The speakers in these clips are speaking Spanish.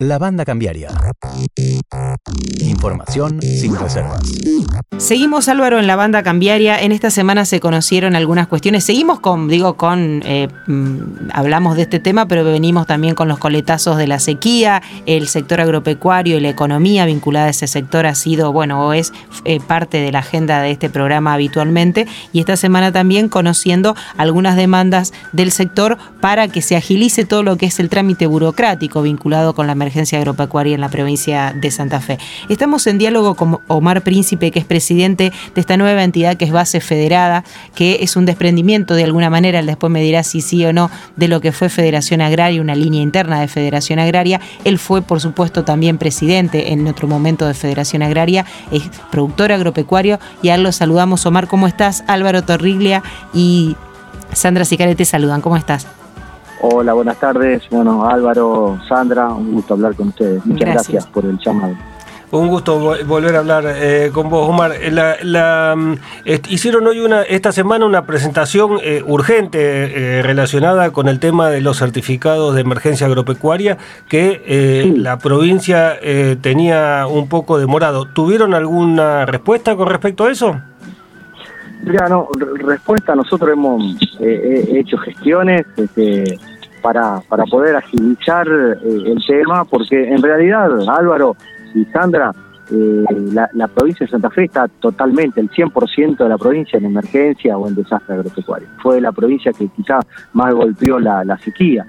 La banda cambiaria. Información sin reservas. Seguimos Álvaro en la banda cambiaria. En esta semana se conocieron algunas cuestiones. Seguimos con, digo, con, eh, mm, hablamos de este tema, pero venimos también con los coletazos de la sequía, el sector agropecuario y la economía vinculada a ese sector ha sido, bueno, o es eh, parte de la agenda de este programa habitualmente. Y esta semana también conociendo algunas demandas del sector para que se agilice todo lo que es el trámite burocrático vinculado con la emergencia agropecuaria en la provincia de Santa Fe. Estamos en diálogo con Omar Príncipe, que es presidente de esta nueva entidad que es Base Federada, que es un desprendimiento de alguna manera, él después me dirá si sí o no, de lo que fue Federación Agraria, una línea interna de Federación Agraria. Él fue, por supuesto, también presidente en otro momento de Federación Agraria, es productor agropecuario y a lo saludamos. Omar, ¿cómo estás? Álvaro Torriglia y Sandra Sicare te saludan. ¿Cómo estás? Hola, buenas tardes. Bueno, Álvaro, Sandra, un gusto hablar con ustedes. Muchas gracias, por el llamado. Un gusto volver a hablar eh, con vos, Omar. La, mm, hicieron hoy una, esta semana una presentación eh, urgente eh, relacionada con el tema de los certificados de emergencia agropecuaria que la provincia tenía un poco demorado. ¿Tuvieron alguna respuesta con respecto a eso? Mira, no, respuesta, nosotros hemos hecho gestiones este, para, para poder agilizar el tema, porque en realidad, Álvaro, y Sandra, eh, la, provincia de Santa Fe está totalmente, el 100% de la provincia en emergencia o en desastre agropecuario. Fue la provincia que quizás más golpeó la, sequía.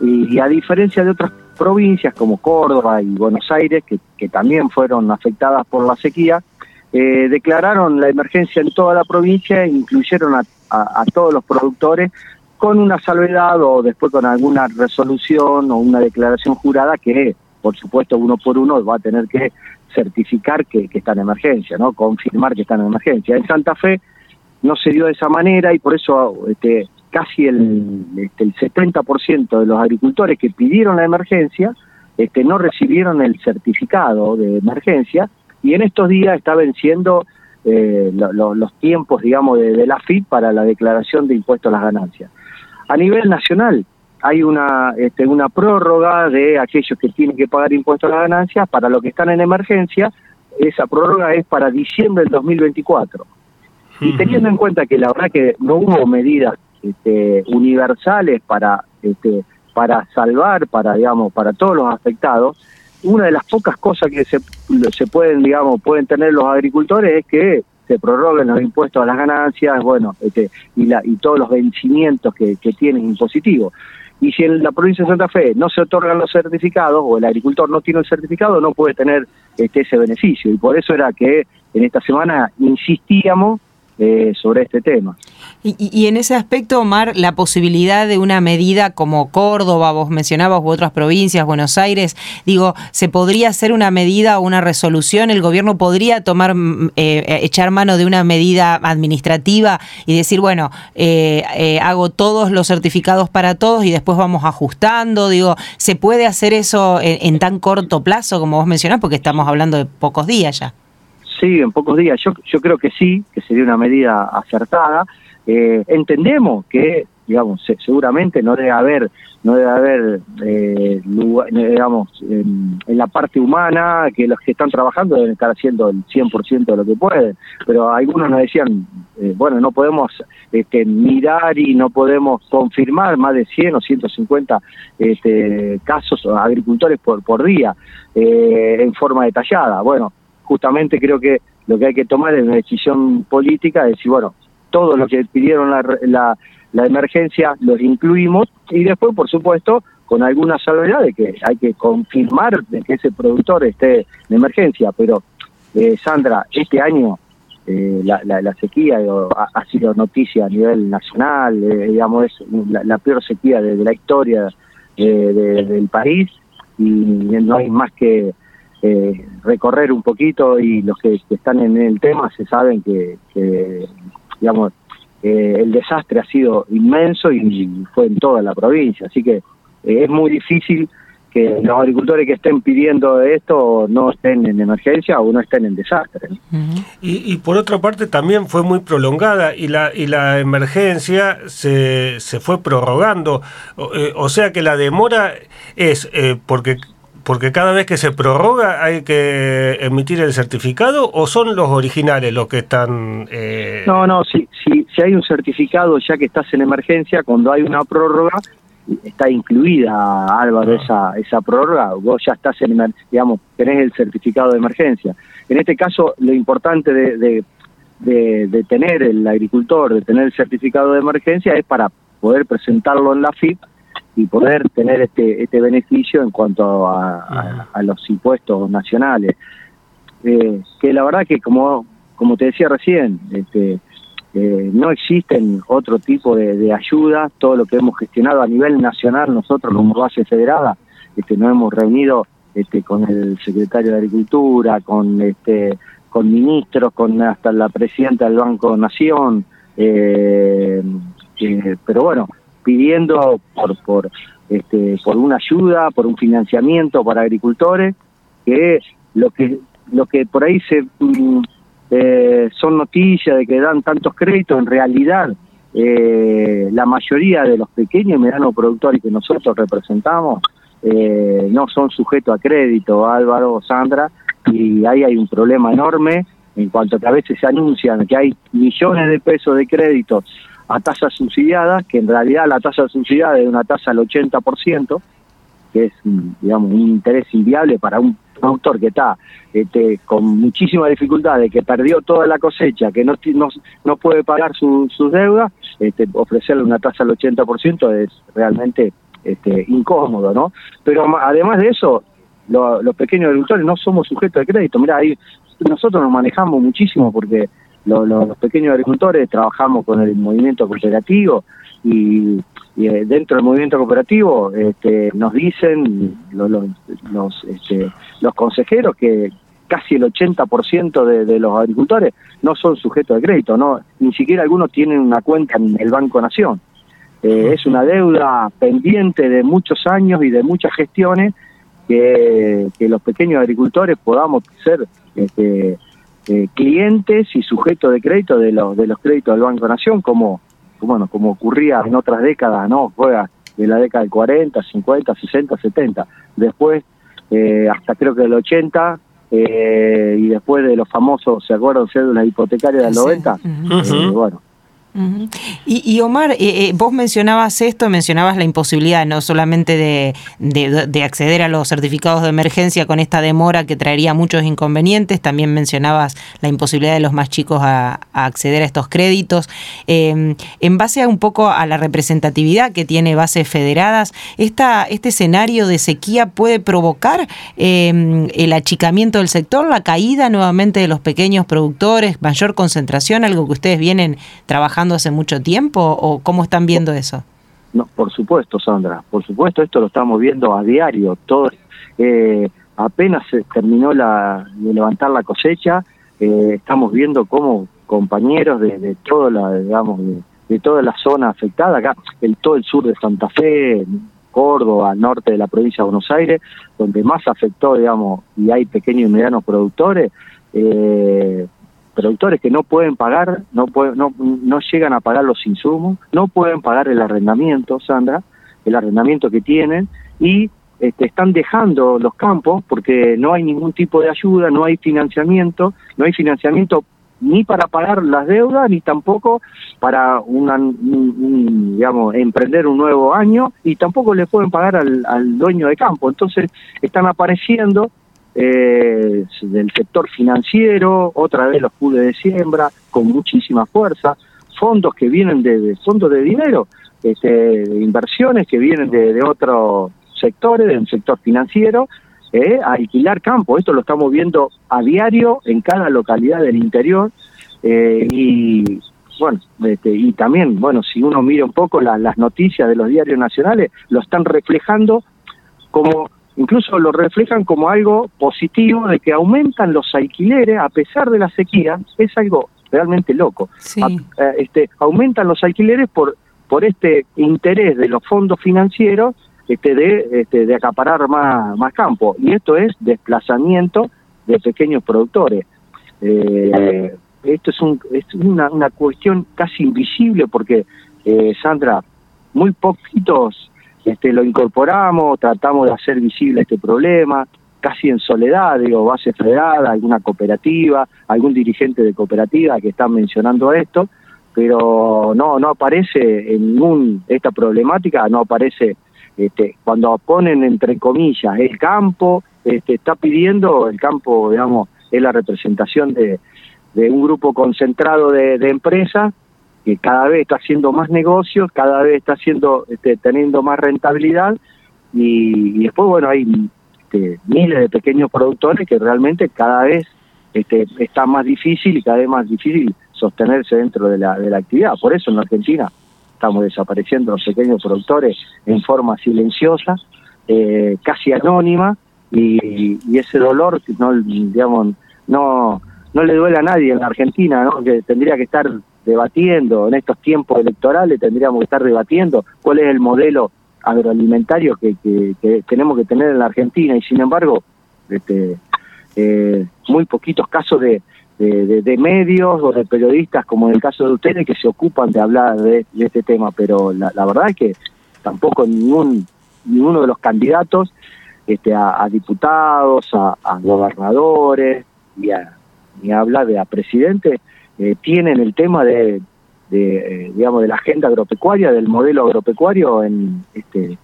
Y, a diferencia de otras provincias como Córdoba y Buenos Aires, que, también fueron afectadas por la sequía, eh, declararon la emergencia en toda la provincia incluyeron a, a todos los productores con una salvedad o después con alguna resolución o una declaración jurada que por supuesto, uno por uno va a tener que certificar que, está en emergencia, ¿no? Confirmar que está en emergencia. En Santa Fe no se dio de esa manera y por eso este, casi el, este, el 70% de los agricultores que pidieron la emergencia este, no recibieron el certificado de emergencia y en estos días está venciendo eh, los tiempos, digamos, de, de la FIP para la declaración de impuestos a las ganancias. A nivel nacional, hay una, este, una prórroga de aquellos que tienen que pagar impuestos a las ganancias para los que están en emergencia. Esa prórroga es para diciembre del 2024. Y teniendo en cuenta que la verdad que no hubo medidas este, universales para este, para salvar, para digamos, para todos los afectados, una de las pocas cosas que se, se pueden, digamos, pueden tener los agricultores es que se prorroguen los impuestos a las ganancias, bueno, este, y, la, y todos los vencimientos que, que tienen impositivos. Y si en la provincia de Santa Fe no se otorgan los certificados o el agricultor no tiene el certificado, no puede tener este, ese beneficio. Y por eso era que en esta semana insistíamos eh, sobre este tema. Y, en ese aspecto, Omar, la posibilidad de una medida como Córdoba, vos mencionabas, u otras provincias, Buenos Aires, digo, ¿se podría hacer una medida o una resolución? ¿El gobierno podría tomar, mm, eh, eh, echar mano de una medida administrativa y decir, bueno, hago todos los certificados para todos y después vamos ajustando? Digo, ¿se puede hacer eso en, en tan corto plazo como vos mencionás? Porque estamos hablando de pocos días ya. Sí, en pocos días. Yo, yo creo que sí, que sería una medida acertada. Eh, entendemos que, digamos, seguramente no debe haber, no debe haber, eh, digamos, en, la parte humana, que los que están trabajando deben estar haciendo el 100% de lo que pueden. Pero algunos nos decían, eh, bueno, no podemos este, mirar y no podemos confirmar más de 100 o 150 este, casos agricultores por, por día en forma detallada. Bueno, justamente creo que lo que hay que tomar es una decisión política, de decir, bueno, todo lo que pidieron la, la, emergencia los incluimos y después, por supuesto, con alguna salvedad de que hay que confirmar de que ese productor esté en emergencia. Pero, eh, Sandra, este año eh, la, la, sequía ha, sido noticia a nivel nacional, eh, digamos, es la, peor sequía de, la historia del país y no hay más que eh, recorrer un poquito y los que, están en el tema se saben que, digamos, eh, el desastre ha sido inmenso y, fue en toda la provincia, así que eh, es muy difícil que los agricultores que estén pidiendo esto no estén en emergencia o no estén en desastre. Y, por otra parte también fue muy prolongada y la, y la emergencia se, se fue prorrogando, o, sea que la demora es porque porque cada vez que se prorroga hay que emitir el certificado o son los originales los que están... Eh... No, no, si, si, si hay un certificado ya que estás en emergencia, cuando hay una prórroga, está incluida, Álvaro, ah. esa, esa prórroga, vos ya estás en, digamos, tenés el certificado de emergencia. En este caso, lo importante de, de, tener el agricultor, de tener el certificado de emergencia, es para poder presentarlo en la FIP y poder tener este, este beneficio en cuanto a, los impuestos nacionales. Eh, que la verdad que, como, como te decía recién, este, eh, no existen otro tipo de, ayuda, todo lo que hemos gestionado a nivel nacional, nosotros como base federada, este, nos hemos reunido este, con el secretario de Agricultura, con este, con ministros, con hasta la presidenta del Banco Nación, eh, pero bueno, pidiendo por, por, este, por una ayuda, por un financiamiento para agricultores, que lo que lo que por ahí se mm, eh, son noticias de que dan tantos créditos, en realidad eh, la mayoría de los pequeños y medianos productores que nosotros representamos eh, no son sujetos a crédito, Álvaro o Sandra, y ahí hay un problema enorme en cuanto a que a veces se anuncian que hay millones de pesos de créditos a tasas subsidiadas, que en realidad la tasa subsidiada es una tasa del 80%, que es, digamos, un interés inviable para un productor que está este, con muchísima dificultad, de que perdió toda la cosecha, que no, no, puede pagar sus deudas, este, ofrecerle una tasa al 80% es realmente este, incómodo, ¿no? Pero además de eso, los pequeños agricultores no somos sujetos de crédito. Mira, nosotros nos manejamos muchísimo porque los pequeños agricultores trabajamos con el movimiento cooperativo y eh, dentro del movimiento cooperativo este, nos dicen los, los, este, los consejeros que casi el 80% de, de los agricultores no son sujetos de crédito, no ni siquiera algunos tienen una cuenta en el Banco Nación. Eh, es una deuda pendiente de muchos años y de muchas gestiones que, que los pequeños agricultores podamos ser este, eh, clientes y sujetos de crédito de los, de los créditos del Banco Nación como bueno, como ocurría en otras décadas, ¿no? Juega de la década del 40, 50, 60, 70. Después, eh, hasta creo que del 80, eh, y después de los famosos, ¿se acuerdan de una hipotecaria del 90? Eh, bueno, y, Omar, eh, eh, vos mencionabas esto, mencionabas la imposibilidad no solamente de, acceder a los certificados de emergencia con esta demora que traería muchos inconvenientes, también mencionabas la imposibilidad de los más chicos a, acceder a estos créditos. Em, en base a un poco a la representatividad que tiene bases federadas, este escenario de sequía puede provocar em, el achicamiento del sector, la caída nuevamente de los pequeños productores, mayor concentración, algo que ustedes vienen trabajando hace mucho tiempo o cómo están viendo eso? No, por supuesto, Sandra, por supuesto, esto lo estamos viendo a diario. Todo, eh, apenas se terminó la, de levantar la cosecha, eh, estamos viendo cómo compañeros de, toda la, digamos, de, toda la zona afectada, acá, el, todo el sur de Santa Fe, Córdoba, norte de la provincia de Buenos Aires, donde más afectó, digamos, y hay pequeños y medianos productores, eh, productores que no pueden pagar, no, no, no llegan a pagar los insumos, no pueden pagar el arrendamiento, Sandra, el arrendamiento que tienen, y este, están dejando los campos porque no hay ningún tipo de ayuda, no hay financiamiento, no hay financiamiento ni para pagar las deudas, ni tampoco para una, digamos, emprender un nuevo año, y tampoco le pueden pagar al, al dueño de campo. Entonces están apareciendo eh, del sector financiero, otra vez los pools de siembra con muchísima fuerza, fondos que vienen de, fondos de dinero, este, inversiones que vienen de, otros sectores, del sector financiero, eh, a alquilar campo. Esto lo estamos viendo a diario en cada localidad del interior eh, y bueno, este, y también, bueno, si uno mira un poco las noticias de los diarios nacionales, lo están reflejando como incluso lo reflejan como algo positivo de que aumentan los alquileres a pesar de la sequía, es algo realmente loco. Eh, este, aumentan los alquileres por, por este interés de los fondos financieros este, de, este, de acaparar más, más campo. Y esto es desplazamiento de pequeños productores. Eh, esto es, un, es una, una, cuestión casi invisible porque, eh, Sandra, muy poquitos este, lo incorporamos, tratamos de hacer visible este problema, casi en soledad, digo, base federada, alguna cooperativa, algún dirigente de cooperativa que están mencionando esto, pero no, no aparece en ningún, esta problemática no aparece este, cuando ponen entre comillas el campo, este, está pidiendo, el campo, digamos, es la representación de, de un grupo concentrado de, empresas que cada vez está haciendo más negocios, cada vez está haciendo, este, teniendo más rentabilidad y, después, bueno, hay este, miles de pequeños productores que realmente cada vez este, está más difícil y cada vez más difícil sostenerse dentro de la, de la actividad. Por eso en la Argentina estamos desapareciendo los pequeños productores en forma silenciosa, eh, casi anónima, y, y, ese dolor, no, digamos, no, no le duele a nadie en la Argentina, ¿no? que tendría que estar debatiendo en estos tiempos electorales, tendríamos que estar debatiendo cuál es el modelo agroalimentario que, tenemos que tener en la Argentina. Y sin embargo este, eh, muy poquitos casos de, de, medios o de periodistas como en el caso de ustedes que se ocupan de hablar de, este tema, pero la, verdad es que tampoco ningún ninguno de los candidatos este, a, diputados, a, a gobernadores y a, ni habla de a presidente, eh, tienen el tema de, de digamos, de la agenda agropecuaria, del modelo agropecuario en, este,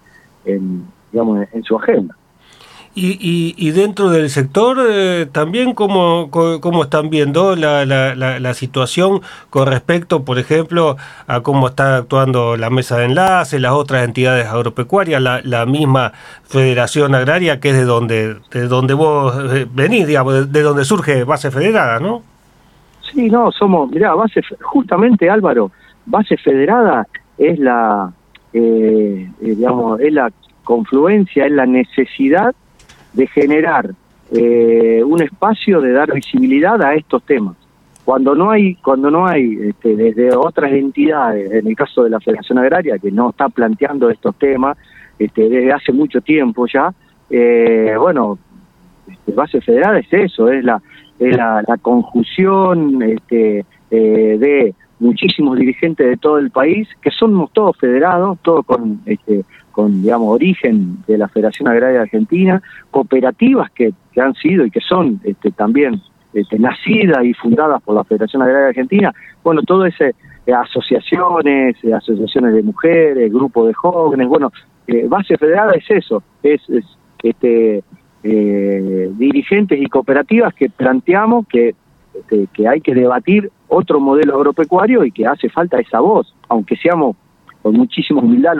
en, digamos, en su agenda. Y, y, dentro del sector eh, también, ¿cómo, ¿cómo, están viendo la, la, la, situación con respecto, por ejemplo, a cómo está actuando la mesa de enlace, las otras entidades agropecuarias, la, la misma Federación Agraria, que es de donde, de donde vos eh, venís, digamos, de, donde surge Base Federada, ¿no? Sí, no, somos, mirá, base, justamente Álvaro, Base Federada es la, eh, digamos, es la confluencia, es la necesidad de generar eh, un espacio de dar visibilidad a estos temas. Cuando no hay, cuando no hay este, desde otras entidades, en el caso de la Federación Agraria, que no está planteando estos temas este, desde hace mucho tiempo ya, eh, bueno, este, base federal es eso, es la, es la, conjunción este, eh, de muchísimos dirigentes de todo el país, que somos todos federados, todos con este, con digamos origen de la Federación Agraria Argentina, cooperativas que, que han sido y que son este, también este, nacidas y fundadas por la Federación Agraria Argentina, bueno, todo ese eh, asociaciones, eh, asociaciones de mujeres, grupos de jóvenes, bueno, eh, base federal es eso, es, este dirigentes y cooperativas que planteamos que, este, que hay que debatir otro modelo agropecuario y que hace falta esa voz, aunque seamos con muchísima humildad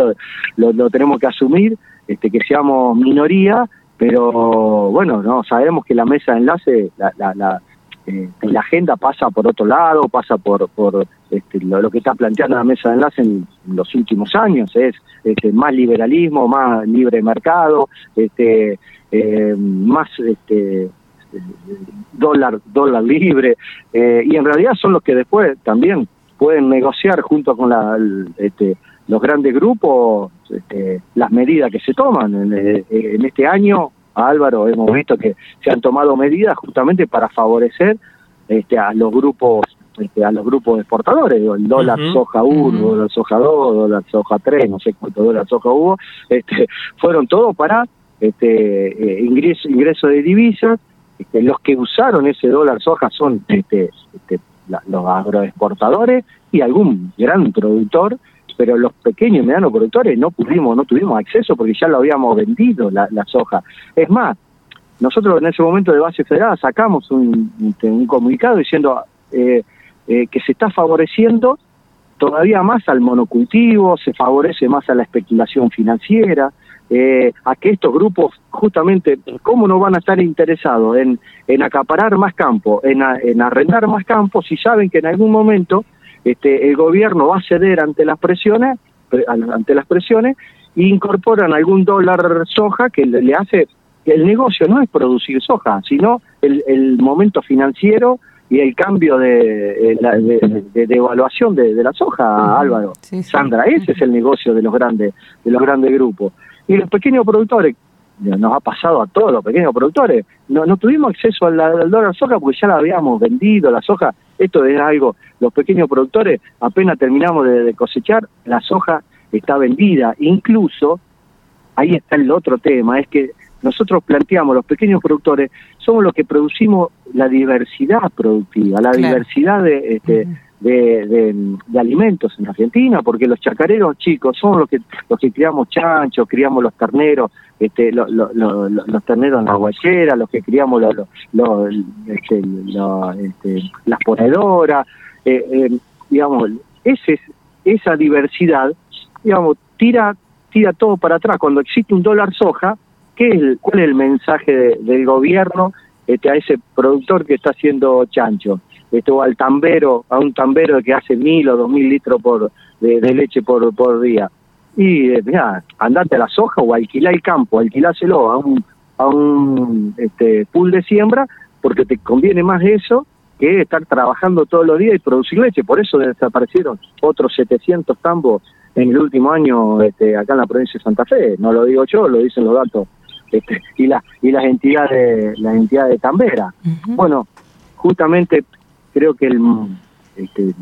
lo, lo, tenemos que asumir, este, que seamos minoría, pero bueno, no sabemos que la mesa de enlace, la, la, la, eh, la agenda pasa por otro lado, pasa por, por este, lo, que está planteando la mesa de enlace en, los últimos años, es este, más liberalismo, más libre mercado, este, eh, más este, dólar dólar libre, eh, y en realidad son los que después también pueden negociar junto con la, este, los grandes grupos este, las medidas que se toman. En, eh, este año, Álvaro, hemos visto que se han tomado medidas justamente para favorecer este, a los grupos este, a los grupos exportadores, el dólar soja 1, dólar soja 2, dólar soja 3, no sé cuánto dólar soja hubo, este, fueron todos para este, eh, ingreso, ingreso de divisas. Este, los que usaron ese dólar soja son este, este, los agroexportadores y algún gran productor pero los pequeños y medianos productores no pudimos, no tuvimos acceso porque ya lo habíamos vendido la, soja. Es más, nosotros en ese momento de base federal sacamos un, un comunicado diciendo eh, eh, que se está favoreciendo todavía más al monocultivo, se favorece más a la especulación financiera, eh, a que estos grupos justamente, ¿cómo no van a estar interesados en, en acaparar más campo, en, en arrendar más campo si saben que en algún momento este, el gobierno va a ceder ante las presiones, ante las presiones, e incorporan algún dólar soja que le hace, el negocio no es producir soja, sino el, momento financiero y el cambio de, de, de, evaluación de, la soja, Álvaro. Sandra, ese es el negocio de los grandes, de los grandes grupos. Y los pequeños productores, nos ha pasado a todos los pequeños productores, no, no tuvimos acceso al, al dólar soja porque ya la habíamos vendido, la soja. Esto es algo, los pequeños productores, apenas terminamos de, cosechar, la soja está vendida, incluso ahí está el otro tema, es que nosotros planteamos, los pequeños productores, somos los que producimos la diversidad productiva, la diversidad de, este, de, alimentos en Argentina, porque los chacareros chicos son los que los que criamos chanchos, criamos los terneros, este, los terneros en la guayera, los que criamos este, este, las ponedoras, eh, eh, digamos, ese, esa diversidad, digamos, tira tira todo para atrás. Cuando existe un dólar soja, ¿qué es ¿cuál es el mensaje del gobierno este, a ese productor que está haciendo chancho? Esto al tambero, a un tambero que hace mil o dos mil litros por, de, leche por, por día. Y eh, mira, andate a la soja o alquilá el campo, alquiláselo a un, a un este, pool de siembra, porque te conviene más eso que estar trabajando todos los días y producir leche. Por eso desaparecieron otros 700 tambos en el último año este, acá en la provincia de Santa Fe. No lo digo yo, lo dicen los datos este, y, la, y las entidades las entidades de Tambera. Bueno, justamente creo que el, este,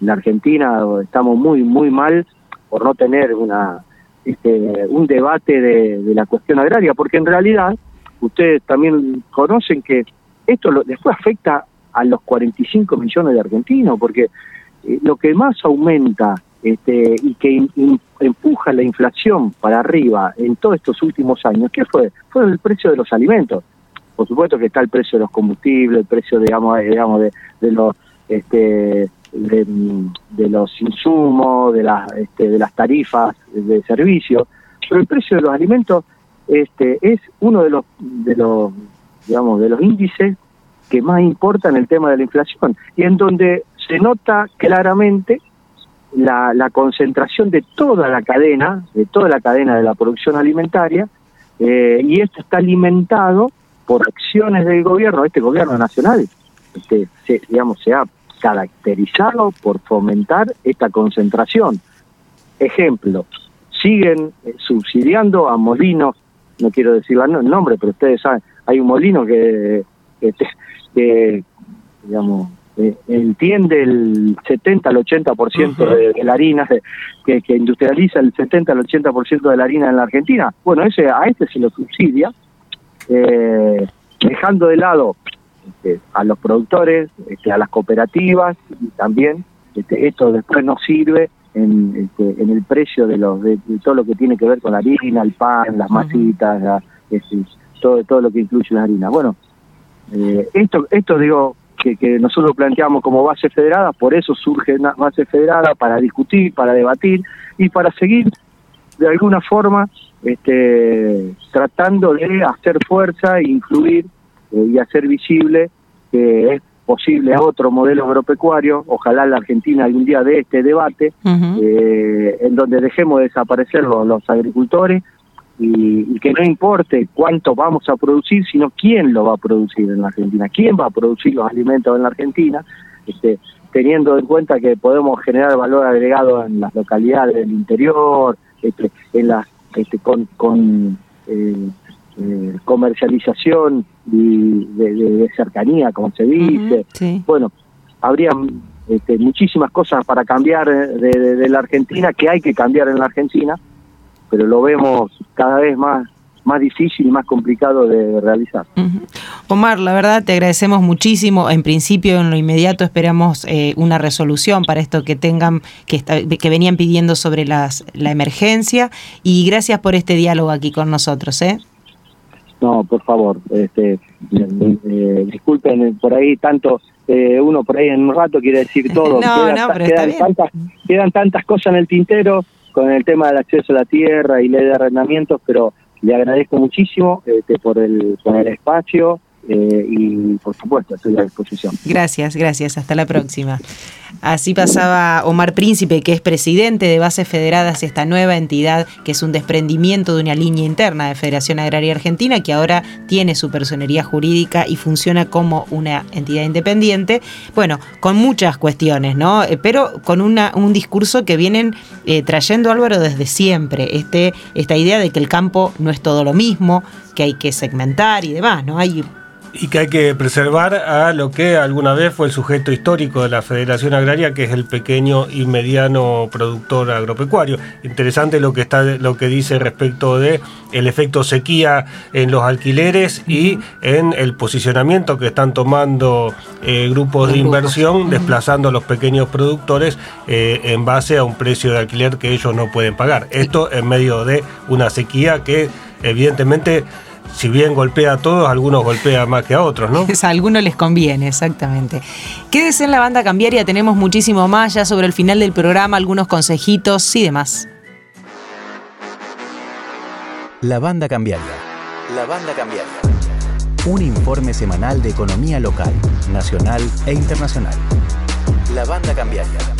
la Argentina estamos muy muy mal por no tener una este, un debate de, la cuestión agraria, porque en realidad ustedes también conocen que esto después afecta a los 45 millones de argentinos, porque eh, lo que más aumenta este, y que empuja la inflación para arriba en todos estos últimos años, ¿qué fue? Fue el precio de los alimentos por supuesto que está el precio de los combustibles, el precio, digamos, eh, digamos de, los este, de, los insumos, de las este, de las tarifas de servicio, pero el precio de los alimentos este, es uno de los de los digamos de los índices que más importa en el tema de la inflación y en donde se nota claramente la, la concentración de toda la cadena, de toda la cadena de la producción alimentaria, eh, y esto está alimentado por acciones del gobierno, este gobierno nacional, este, se, digamos, se ha caracterizado por fomentar esta concentración. Ejemplo, siguen eh, subsidiando a molinos, no quiero decir el nombre, pero ustedes saben, hay un molino que, que, digamos, eh, entiende el 70 al 80% de, de la harina, que, que industrializa el 70 al 80% de la harina en la Argentina. Bueno, ese a este se lo subsidia eh, dejando de lado este, a los productores, este, a las cooperativas y también este, esto después nos sirve en, este, en el precio de, los, de, todo lo que tiene que ver con la harina, el pan, las masitas, este, todo, todo lo que incluye la harina. Bueno, eh, esto, esto digo que, que nosotros planteamos como base federada, por eso surge una base federada para discutir, para debatir y para seguir de alguna forma este, tratando de hacer fuerza influir eh, y hacer visible que es posible otro modelo agropecuario, ojalá la Argentina algún día de este debate, eh, en donde dejemos de desaparecer los, agricultores y, que no importe cuánto vamos a producir, sino quién lo va a producir en la Argentina, quién va a producir los alimentos en la Argentina, este, teniendo en cuenta que podemos generar valor agregado en las localidades del interior, este, en las este, con, con eh, eh, comercialización y de, cercanía, como se dice. Bueno, habría este, muchísimas cosas para cambiar de, la Argentina que hay que cambiar en la Argentina, pero lo vemos cada vez más más difícil y más complicado de realizar. Omar, la verdad te agradecemos muchísimo. En principio, en lo inmediato, esperamos eh, una resolución para esto que tengan, que, que venían pidiendo sobre las, la emergencia. Y gracias por este diálogo aquí con nosotros. ¿eh? No, por favor, este, eh, disculpen por ahí tanto. Eh, uno por ahí en un rato quiere decir todo. no, no, pero quedan, tantas, quedan tantas cosas en el tintero con el tema del acceso a la tierra y ley de arrendamientos, pero le agradezco muchísimo este, por, el, por el espacio eh, y por supuesto estoy a disposición. Gracias, gracias. Hasta la próxima. Así pasaba Omar Príncipe, que es presidente de Bases Federadas, esta nueva entidad que es un desprendimiento de una línea interna de Federación Agraria Argentina, que ahora tiene su personería jurídica y funciona como una entidad independiente. Bueno, con muchas cuestiones, ¿no? Eh, pero con un discurso que vienen eh, trayendo Álvaro desde siempre. Este, esta idea de que el campo no es todo lo mismo, que hay que segmentar y demás, ¿no? Hay Y que hay que preservar a lo que alguna vez fue el sujeto histórico de la Federación Agraria, que es el pequeño y mediano productor agropecuario. Interesante lo que está lo que dice respecto de el efecto sequía en los alquileres y en el posicionamiento que están tomando eh, grupos de inversión, desplazando a los pequeños productores eh, en base a un precio de alquiler que ellos no pueden pagar. Esto en medio de una sequía que evidentemente si bien golpea a todos, algunos golpea más que a otros, ¿no? a algunos les conviene, exactamente. Quédese en la banda cambiaria, tenemos muchísimo más ya sobre el final del programa, algunos consejitos y demás. La banda cambiaria. La banda cambiaria. Un informe semanal de economía local, nacional e internacional. La banda cambiaria.